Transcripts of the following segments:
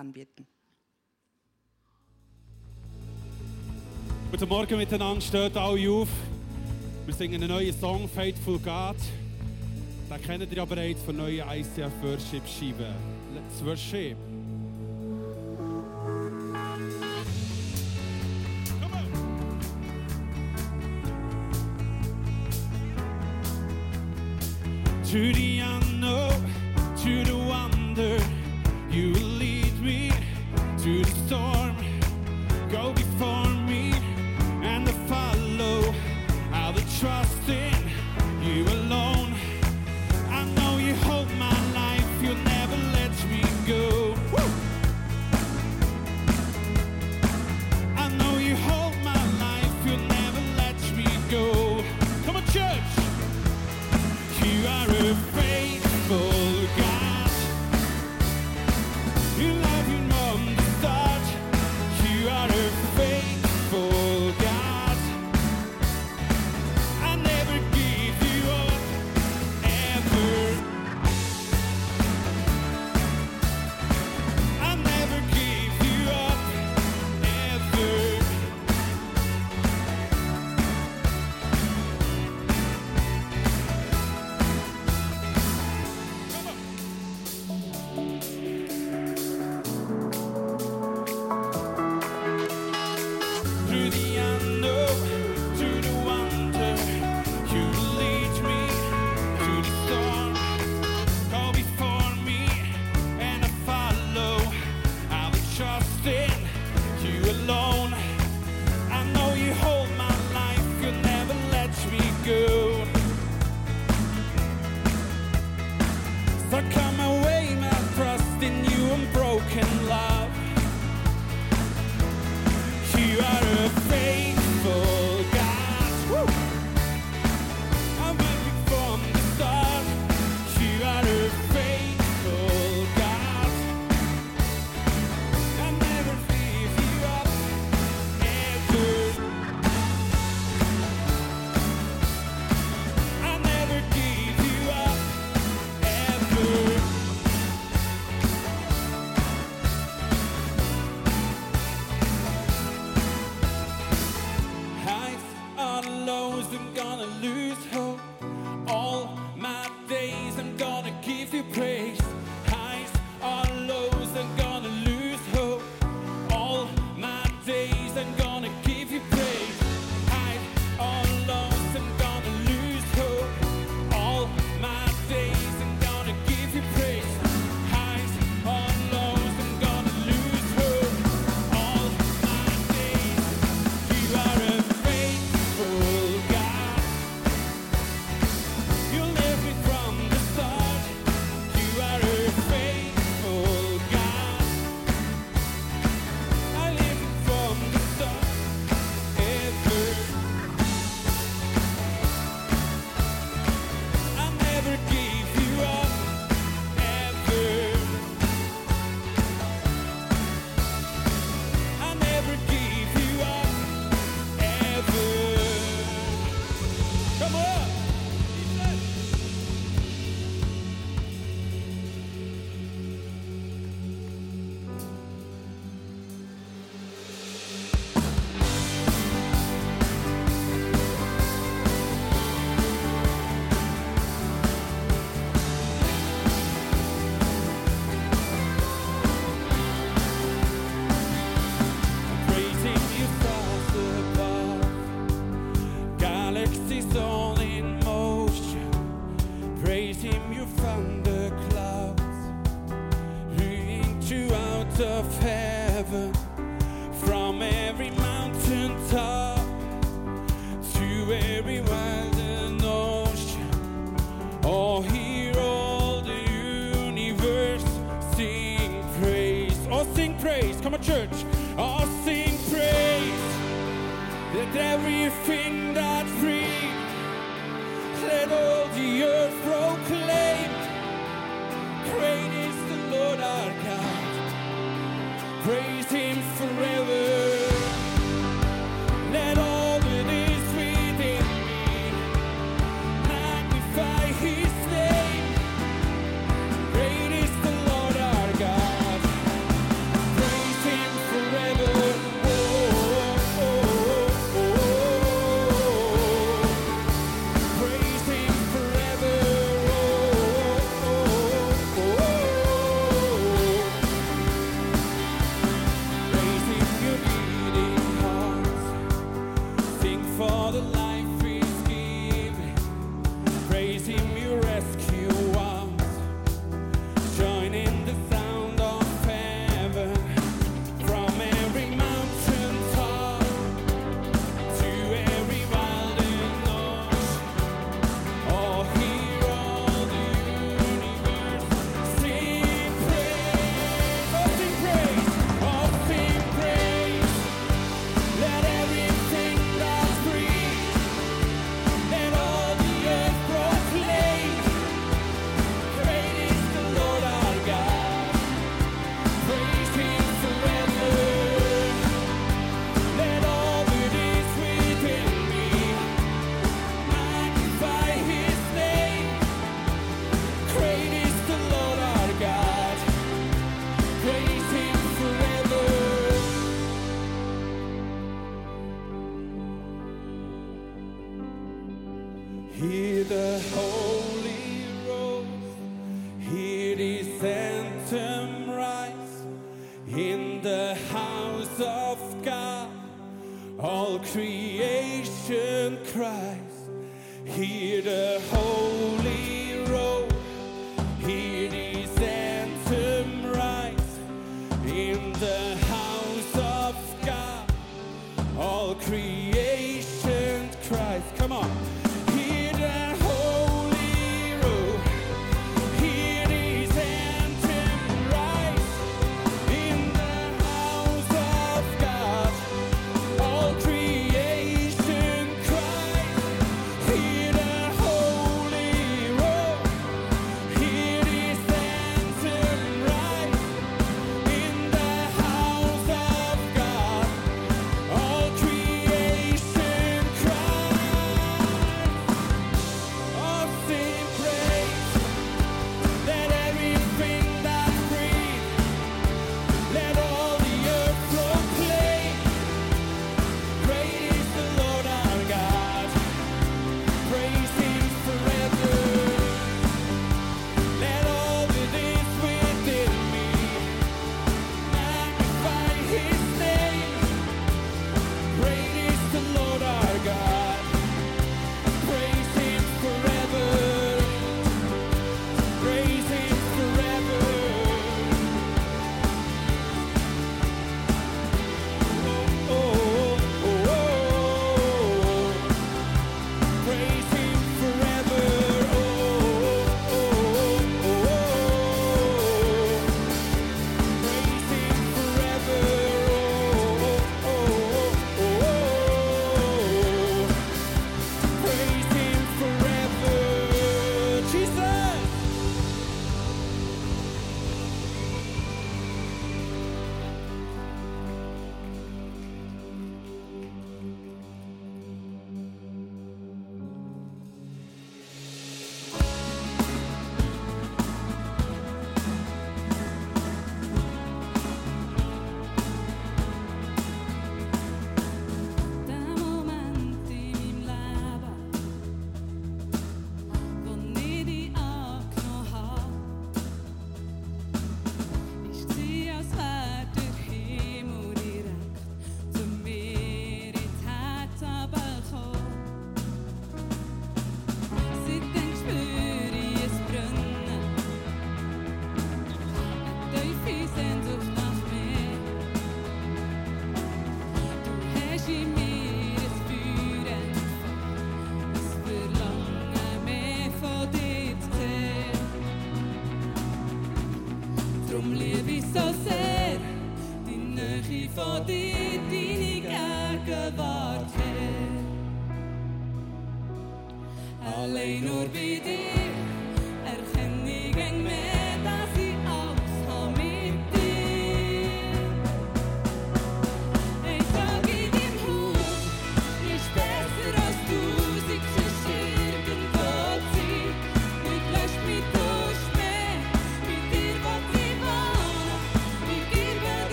anbeten. Guten Morgen miteinander, steht alle auf. Wir singen einen neuen Song, Faithful God. Den kennt ihr ja bereits von neuen ICF Worship Scheiben. Let's worship. Judy wasn't gonna lose hope. Creation cries, hear the holy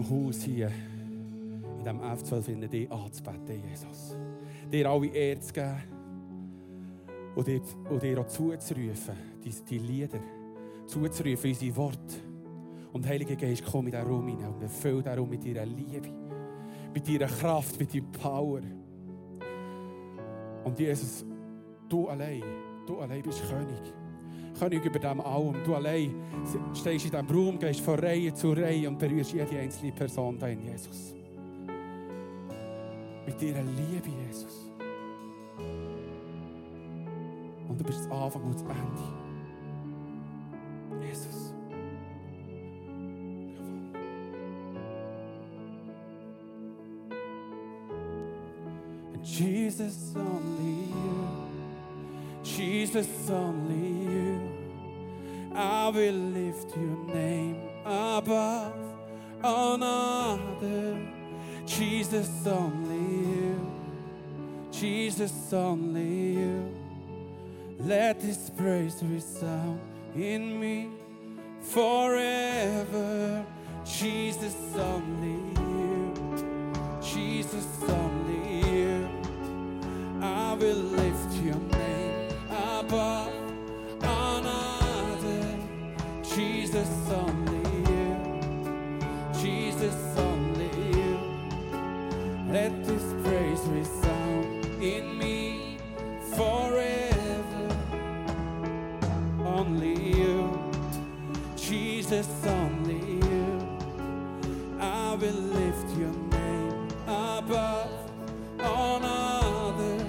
deinem Haus hier, in diesem F12, innen dich anzubeten, Jesus. Dir alle Ehre zu geben und dir, auch zuzurufen, die, die Lieder zuzurufen, unsere Worte. Und Heiliger Geist, komm in diesen Raum hinein und erfüll diesen Raum mit deiner Liebe, mit deiner Kraft, mit deiner Power. Und Jesus, du allein, du allein bist König. König über dem allem. Du allein stehst in diesem Raum, gehst von Reihe zu Reihe und berührst jede einzelne Person da in Jesus. Mit deiner Liebe, Jesus. Und du bist das Anfang und das Ende. Jesus. And Jesus, only you. Jesus, only you. I will lift your name above another. Jesus, only you. Jesus, only you. Let this praise resound in me forever. Jesus, only you. Jesus, only you. I will lift Jesus, only you. I will lift your name above all other.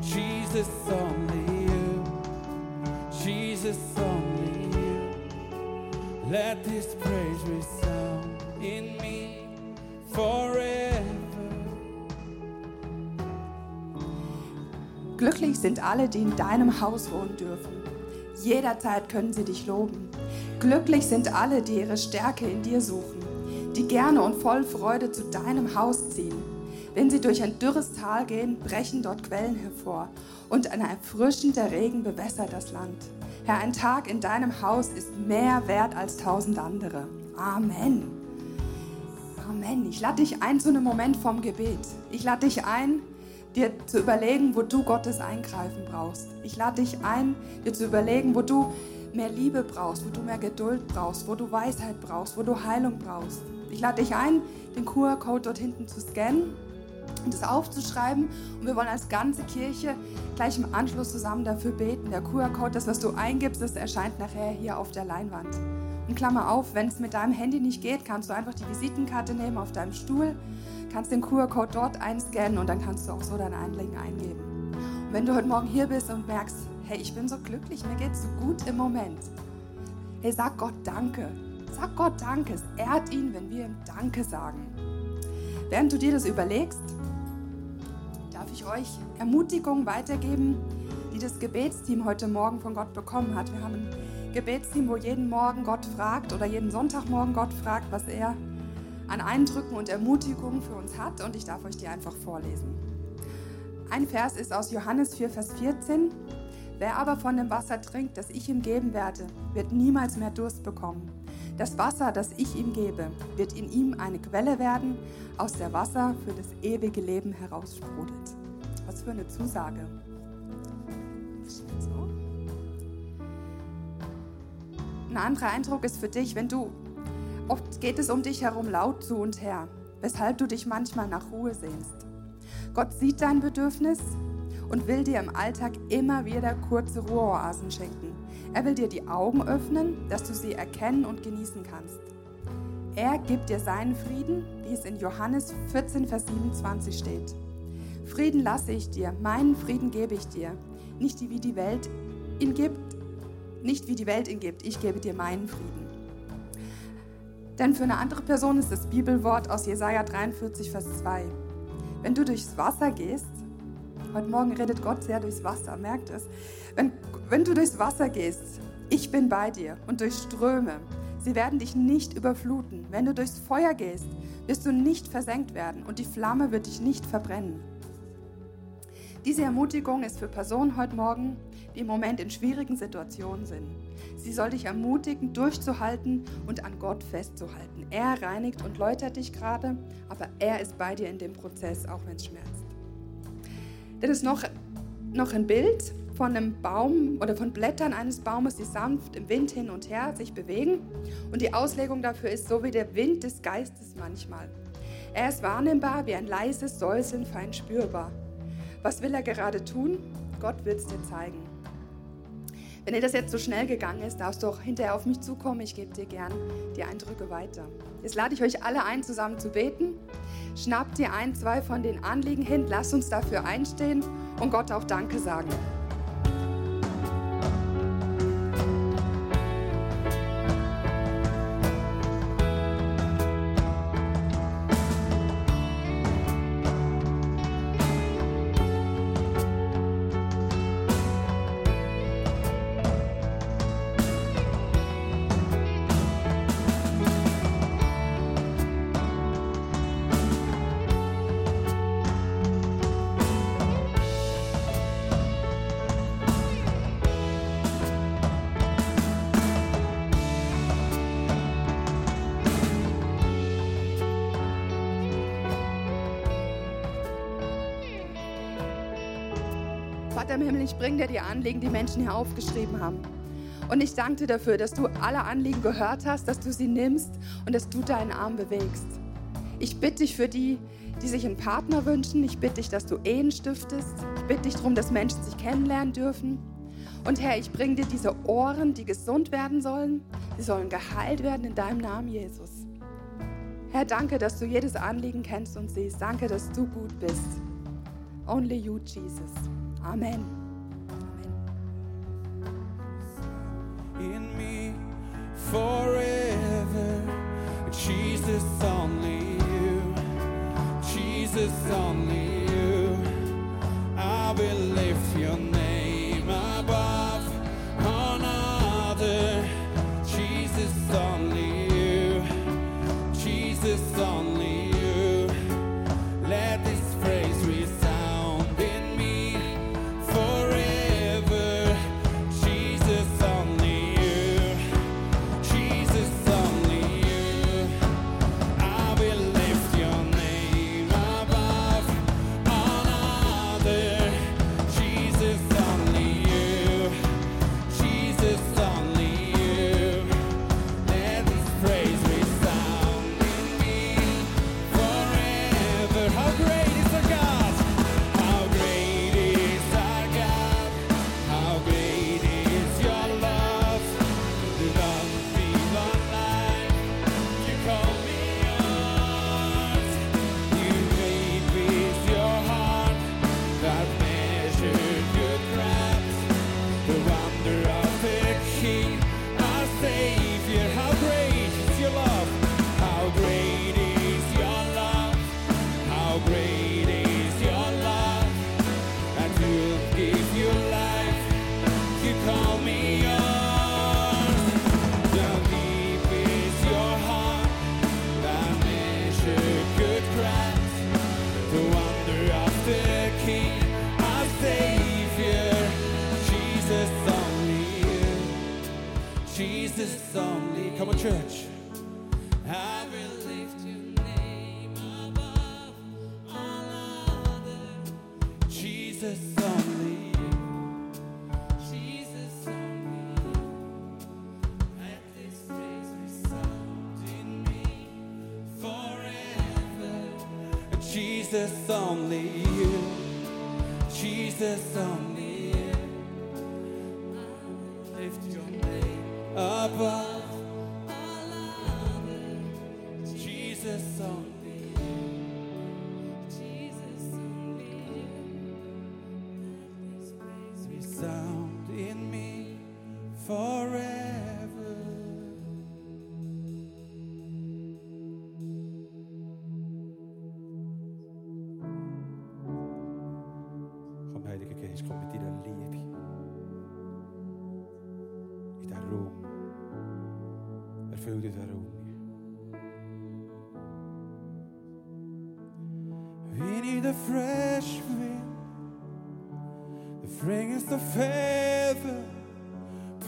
Jesus, only you. Jesus, only you. Let this praise resound in me forever. Glücklich sind alle, die in deinem Haus wohnen dürfen. Jederzeit können sie dich loben. Glücklich sind alle, die ihre Stärke in dir suchen, die gerne und voll Freude zu deinem Haus ziehen. Wenn sie durch ein dürres Tal gehen, brechen dort Quellen hervor und ein erfrischender Regen bewässert das Land. Herr, ein Tag in deinem Haus ist mehr wert als tausend andere. Amen. Amen. Ich lade dich ein zu einem Moment vom Gebet. Ich lade dich ein, dir zu überlegen, wo du Gottes Eingreifen brauchst. Ich lade dich ein, dir zu überlegen, wo du mehr Liebe brauchst, wo du mehr Geduld brauchst, wo du Weisheit brauchst, wo du Heilung brauchst. Ich lade dich ein, den QR-Code dort hinten zu scannen und es aufzuschreiben. Und wir wollen als ganze Kirche gleich im Anschluss zusammen dafür beten. Der QR-Code, das, was du eingibst, das erscheint nachher hier auf der Leinwand. Und Klammer auf, wenn es mit deinem Handy nicht geht, kannst du einfach die Visitenkarte nehmen auf deinem Stuhl, kannst den QR-Code dort einscannen und dann kannst du auch so dein Anliegen eingeben. Und wenn du heute Morgen hier bist und merkst, hey, ich bin so glücklich, mir geht es so gut im Moment. Hey, sag Gott Danke. Sag Gott Danke. Es ehrt ihn, wenn wir ihm Danke sagen. Während du dir das überlegst, darf ich euch Ermutigungen weitergeben, die das Gebetsteam heute Morgen von Gott bekommen hat. Wir haben ein Gebetsteam, wo jeden Morgen Gott fragt oder jeden Sonntagmorgen Gott fragt, was er an Eindrücken und Ermutigungen für uns hat und ich darf euch die einfach vorlesen. Ein Vers ist aus Johannes 4, Vers 14. Wer aber von dem Wasser trinkt, das ich ihm geben werde, wird niemals mehr Durst bekommen. Das Wasser, das ich ihm gebe, wird in ihm eine Quelle werden, aus der Wasser für das ewige Leben heraussprudelt. Was für eine Zusage. Ein anderer Eindruck ist für dich, wenn du oft geht es um dich herum laut zu und her, weshalb du dich manchmal nach Ruhe sehnst. Gott sieht dein Bedürfnis und will dir im Alltag immer wieder kurze Ruheoasen schenken. Er will dir die Augen öffnen, dass du sie erkennen und genießen kannst. Er gibt dir seinen Frieden, wie es in Johannes 14, Vers 27 steht. Frieden lasse ich dir, meinen Frieden gebe ich dir, nicht wie die Welt ihn gibt, nicht wie die Welt ihn gibt, ich gebe dir meinen Frieden. Denn für eine andere Person ist das Bibelwort aus Jesaja 43, Vers 2. Wenn du durchs Wasser gehst, heute Morgen redet Gott sehr durchs Wasser, merkt es. Wenn, wenn du durchs Wasser gehst, ich bin bei dir und durch Ströme, sie werden dich nicht überfluten. Wenn du durchs Feuer gehst, wirst du nicht versenkt werden und die Flamme wird dich nicht verbrennen. Diese Ermutigung ist für Personen heute Morgen, die im Moment in schwierigen Situationen sind. Sie soll dich ermutigen, durchzuhalten und an Gott festzuhalten. Er reinigt und läutert dich gerade, aber er ist bei dir in dem Prozess, auch wenn es schmerzt. Dann ist noch, noch ein Bild von einem Baum oder von Blättern eines Baumes, die sanft im Wind hin und her sich bewegen. Und die Auslegung dafür ist so wie der Wind des Geistes manchmal. Er ist wahrnehmbar wie ein leises Säuseln, fein spürbar. Was will er gerade tun? Gott wird es dir zeigen. Wenn dir das jetzt so schnell gegangen ist, darfst du auch hinterher auf mich zukommen. Ich gebe dir gern die Eindrücke weiter. Jetzt lade ich euch alle ein, zusammen zu beten. Schnappt dir ein, zwei von den Anliegen hin. Lasst uns dafür einstehen und Gott auch Danke sagen. Vater im Himmel, ich bringe dir die Anliegen, die Menschen hier aufgeschrieben haben. Und ich danke dir dafür, dass du alle Anliegen gehört hast, dass du sie nimmst und dass du deinen Arm bewegst. Ich bitte dich für die, die sich einen Partner wünschen. Ich bitte dich, dass du Ehen stiftest. Ich bitte dich darum, dass Menschen sich kennenlernen dürfen. Und Herr, ich bringe dir diese Ohren, die gesund werden sollen. Sie sollen geheilt werden in deinem Namen, Jesus. Herr, danke, dass du jedes Anliegen kennst und siehst. Danke, dass du gut bist. Only you, Jesus. Amen. Amen. in me forever. Jesus, only you. Jesus, only you. I will lift your name Come on, church.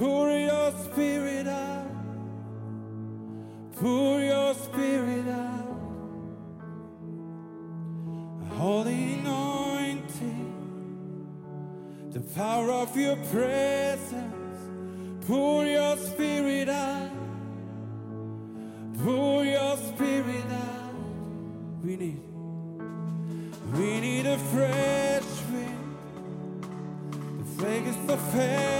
Pour your spirit out. Pour your spirit out. Holy anointing. The power of your presence. Pour your spirit out. Pour your spirit out. We need. We need a fresh wind. The fragrance of the.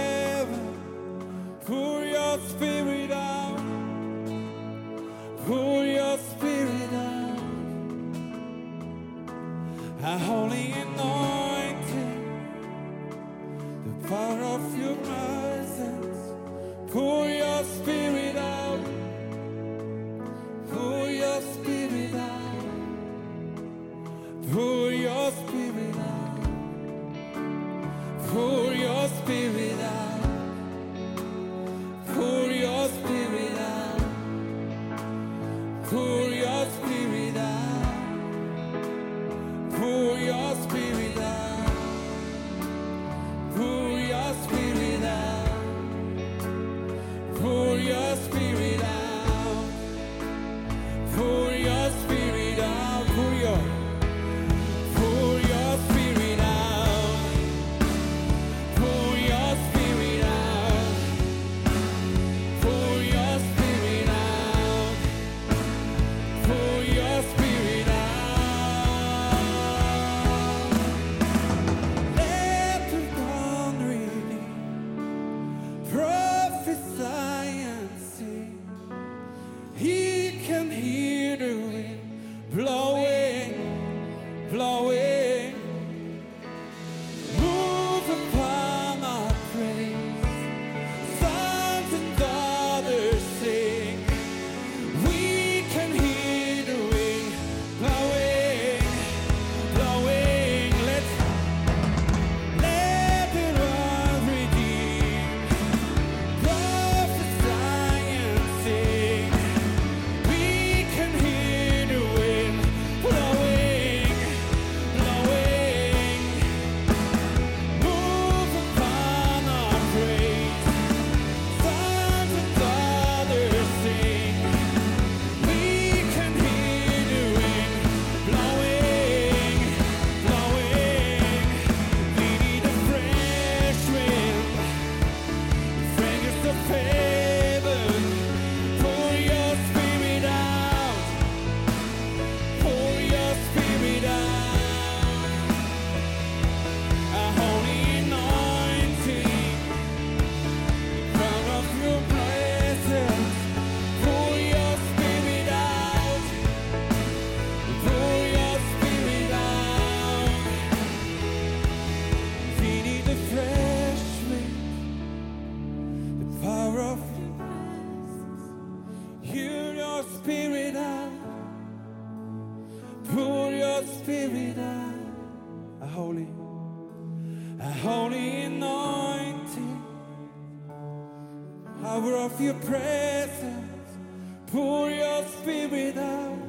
your presence, pour your spirit out,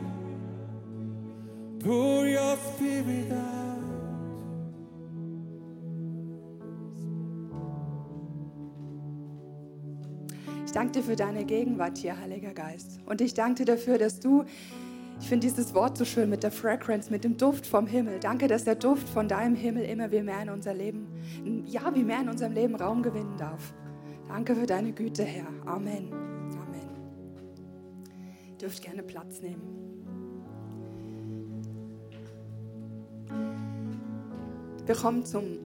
pour your spirit out. Ich danke dir für deine Gegenwart hier, Heiliger Geist. Und ich danke dir dafür, dass du, ich finde dieses Wort so schön mit der Fragrance, mit dem Duft vom Himmel. Danke, dass der Duft von deinem Himmel immer wie mehr in unser Leben, ja, wie mehr in unserem Leben Raum gewinnen darf. Danke für deine Güte, Herr. Amen. Amen. Ihr dürft gerne Platz nehmen. Wir kommen zum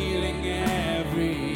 healing every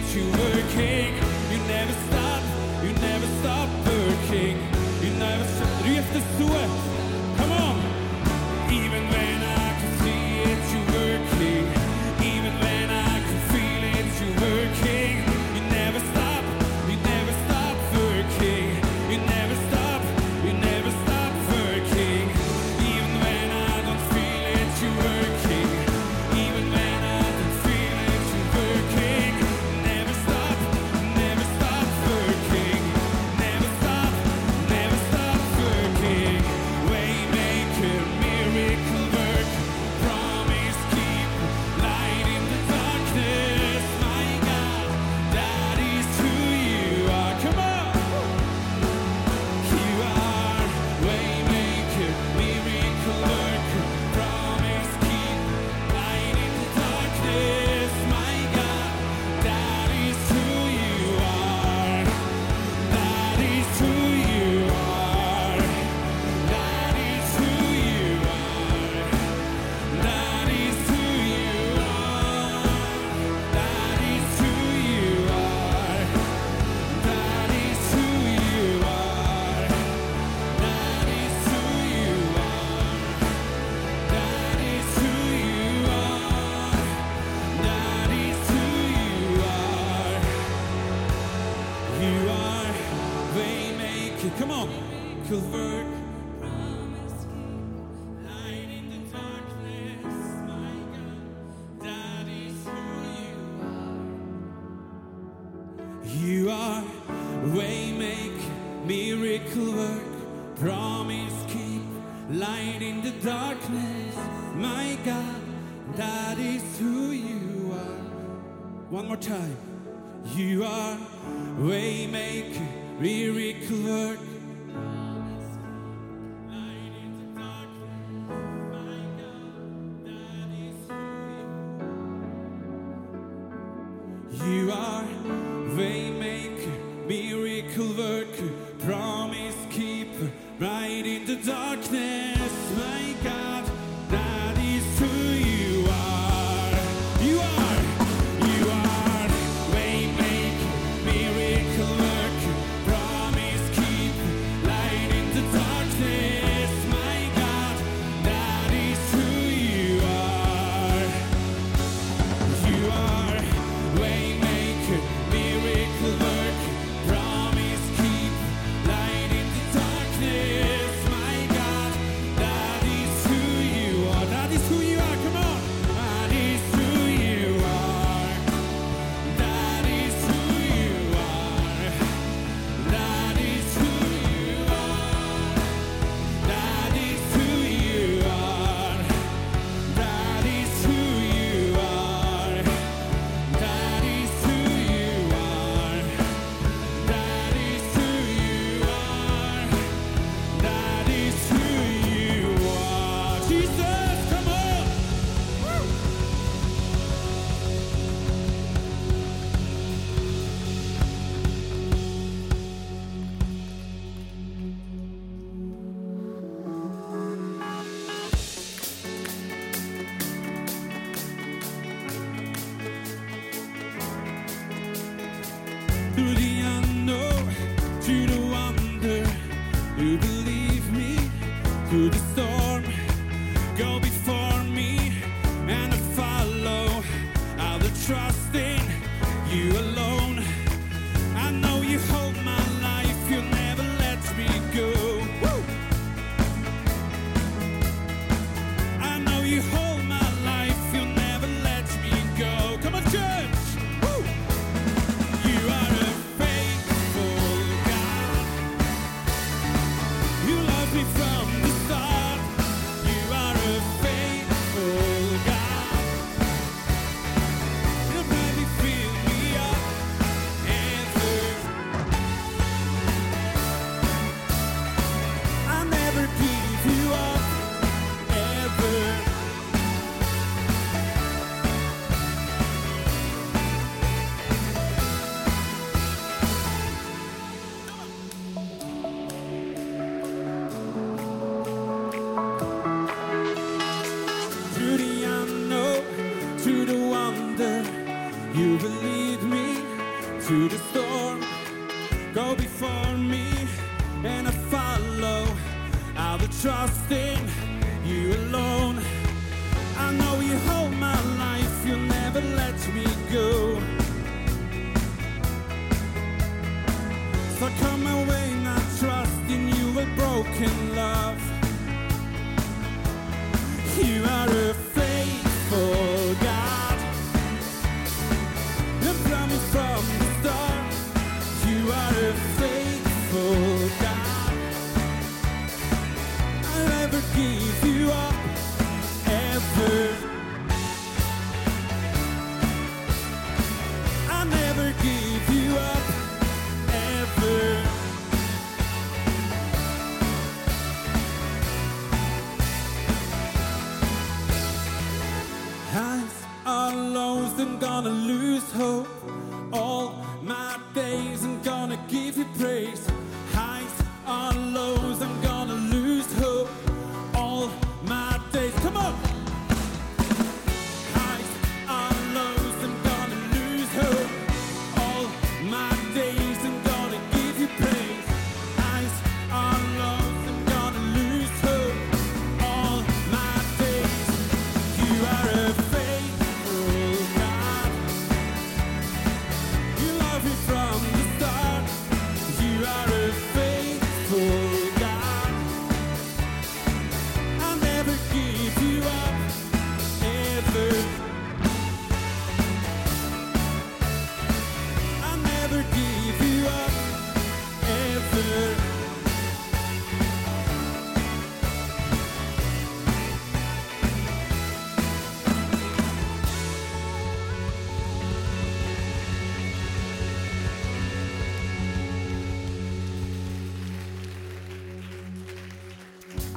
that you were king.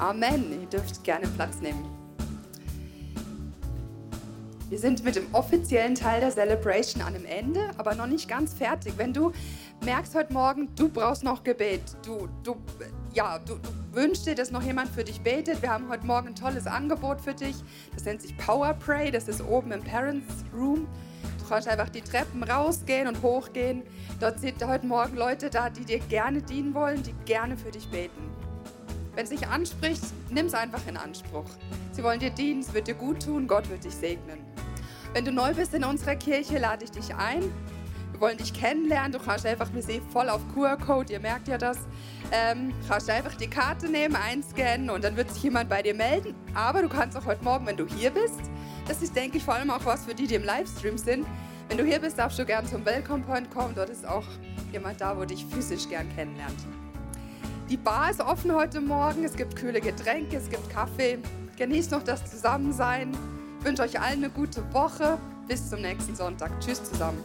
Amen. Ihr dürft gerne Platz nehmen. Wir sind mit dem offiziellen Teil der Celebration an dem Ende, aber noch nicht ganz fertig. Wenn du merkst heute Morgen, du brauchst noch Gebet, du, du, ja, du, du wünschst dir, dass noch jemand für dich betet. Wir haben heute Morgen ein tolles Angebot für dich. Das nennt sich Power Pray. Das ist oben im Parents Room. Du kannst einfach die Treppen rausgehen und hochgehen. Dort sind heute Morgen Leute da, die dir gerne dienen wollen, die gerne für dich beten. Wenn es dich anspricht, nimm es einfach in Anspruch. Sie wollen dir dienen, es wird dir gut tun, Gott wird dich segnen. Wenn du neu bist in unserer Kirche, lade ich dich ein. Wir wollen dich kennenlernen. Du kannst einfach, wir sehen voll auf QR-Code, ihr merkt ja das. Ähm, kannst einfach die Karte nehmen, einscannen und dann wird sich jemand bei dir melden. Aber du kannst auch heute Morgen, wenn du hier bist, das ist, denke ich, vor allem auch was für die, die im Livestream sind. Wenn du hier bist, darfst du gern zum Welcome Point kommen. Dort ist auch jemand da, wo dich physisch gern kennenlernt. Die Bar ist offen heute Morgen. Es gibt kühle Getränke, es gibt Kaffee. Genießt noch das Zusammensein. Ich wünsche euch allen eine gute Woche. Bis zum nächsten Sonntag. Tschüss zusammen.